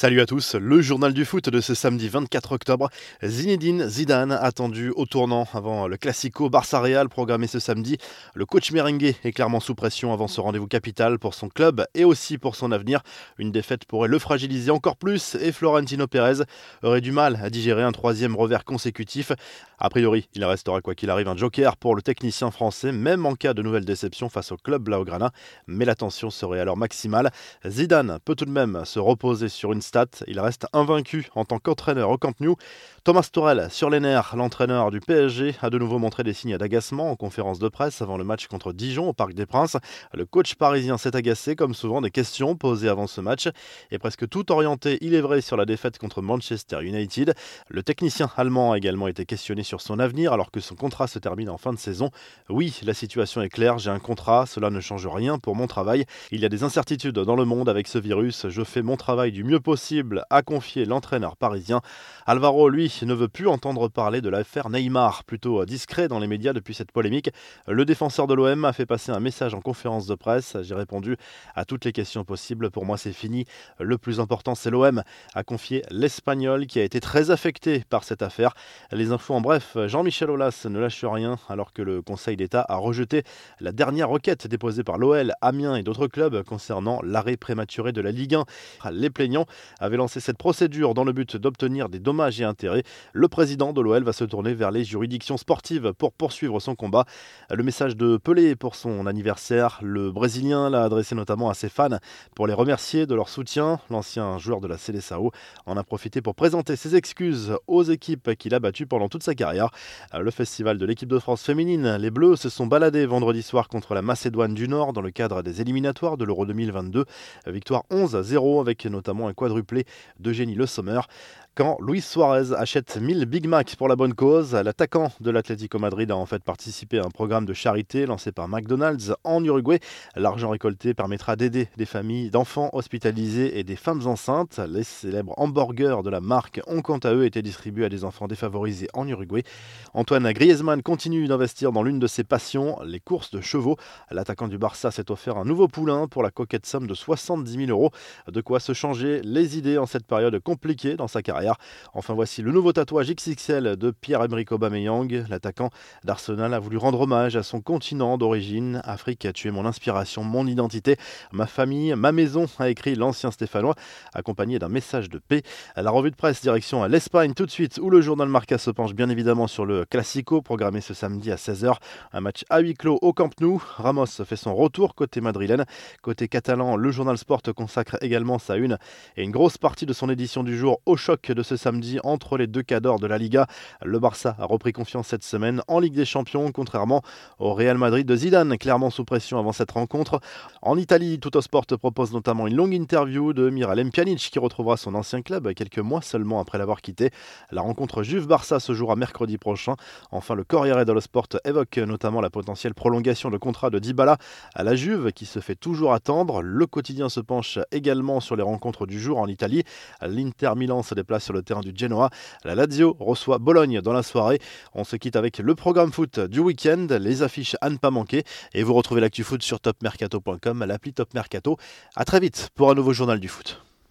Salut à tous, le journal du foot de ce samedi 24 octobre. Zinedine Zidane attendu au tournant avant le Classico Barça Real programmé ce samedi. Le coach merengue est clairement sous pression avant ce rendez-vous capital pour son club et aussi pour son avenir. Une défaite pourrait le fragiliser encore plus et Florentino Pérez aurait du mal à digérer un troisième revers consécutif. A priori, il restera quoi qu'il arrive un joker pour le technicien français, même en cas de nouvelle déception face au club Blaugrana. Mais la tension serait alors maximale. Zidane peut tout de même se reposer sur une il reste invaincu en tant qu'entraîneur au Camp Nou. Thomas Torel, sur les nerfs, l'entraîneur du PSG, a de nouveau montré des signes d'agacement en conférence de presse avant le match contre Dijon au Parc des Princes. Le coach parisien s'est agacé, comme souvent, des questions posées avant ce match et presque tout orienté, il est vrai, sur la défaite contre Manchester United. Le technicien allemand a également été questionné sur son avenir alors que son contrat se termine en fin de saison. Oui, la situation est claire, j'ai un contrat, cela ne change rien pour mon travail. Il y a des incertitudes dans le monde avec ce virus, je fais mon travail du mieux possible a confié l'entraîneur parisien. Alvaro, lui, ne veut plus entendre parler de l'affaire Neymar, plutôt discret dans les médias depuis cette polémique. Le défenseur de l'OM a fait passer un message en conférence de presse. J'ai répondu à toutes les questions possibles. Pour moi, c'est fini. Le plus important, c'est l'OM, a confié l'Espagnol qui a été très affecté par cette affaire. Les infos en bref, Jean-Michel Aulas ne lâche rien alors que le Conseil d'État a rejeté la dernière requête déposée par l'OL, Amiens et d'autres clubs concernant l'arrêt prématuré de la Ligue 1. Les plaignants avait lancé cette procédure dans le but d'obtenir des dommages et intérêts. Le président de l'OL va se tourner vers les juridictions sportives pour poursuivre son combat. Le message de Pelé pour son anniversaire, le Brésilien l'a adressé notamment à ses fans pour les remercier de leur soutien. L'ancien joueur de la Seleção en a profité pour présenter ses excuses aux équipes qu'il a battues pendant toute sa carrière. Le festival de l'équipe de France féminine, les Bleus se sont baladés vendredi soir contre la Macédoine du Nord dans le cadre des éliminatoires de l'Euro 2022. Victoire 11-0 avec notamment un quadruple de d'Eugénie Le Sommer. Quand Luis Suarez achète 1000 Big Mac pour la bonne cause, l'attaquant de l'Atlético Madrid a en fait participé à un programme de charité lancé par McDonald's en Uruguay. L'argent récolté permettra d'aider des familles d'enfants hospitalisés et des femmes enceintes. Les célèbres hamburgers de la marque ont quant à eux été distribués à des enfants défavorisés en Uruguay. Antoine Griezmann continue d'investir dans l'une de ses passions, les courses de chevaux. L'attaquant du Barça s'est offert un nouveau poulain pour la coquette somme de 70 000 euros. De quoi se changer les idées en cette période compliquée dans sa carrière. Enfin, voici le nouveau tatouage XXL de Pierre-Emerick Aubameyang. L'attaquant d'Arsenal a voulu rendre hommage à son continent d'origine. Afrique a tué mon inspiration, mon identité, ma famille, ma maison, a écrit l'ancien Stéphanois, accompagné d'un message de paix. La revue de presse direction à l'Espagne tout de suite, où le journal Marca se penche bien évidemment sur le Classico, programmé ce samedi à 16h. Un match à huis clos au Camp Nou. Ramos fait son retour côté madrilène. Côté catalan, le journal Sport consacre également sa une et une grosse partie de son édition du jour au choc de ce samedi entre les deux cadors de la Liga. Le Barça a repris confiance cette semaine en Ligue des Champions, contrairement au Real Madrid de Zidane, clairement sous pression avant cette rencontre. En Italie, Sport propose notamment une longue interview de Miralem Pjanic qui retrouvera son ancien club quelques mois seulement après l'avoir quitté. La rencontre Juve-Barça se jouera mercredi prochain. Enfin, le Corriere dello Sport évoque notamment la potentielle prolongation de contrat de Dybala à la Juve qui se fait toujours attendre. Le quotidien se penche également sur les rencontres du jour en Italie. L'Inter Milan se déplace sur le terrain du Genoa. La Lazio reçoit Bologne dans la soirée. On se quitte avec le programme foot du week-end, les affiches à ne pas manquer. Et vous retrouvez l'actu foot sur topmercato.com, l'appli Top Mercato. A très vite pour un nouveau journal du foot.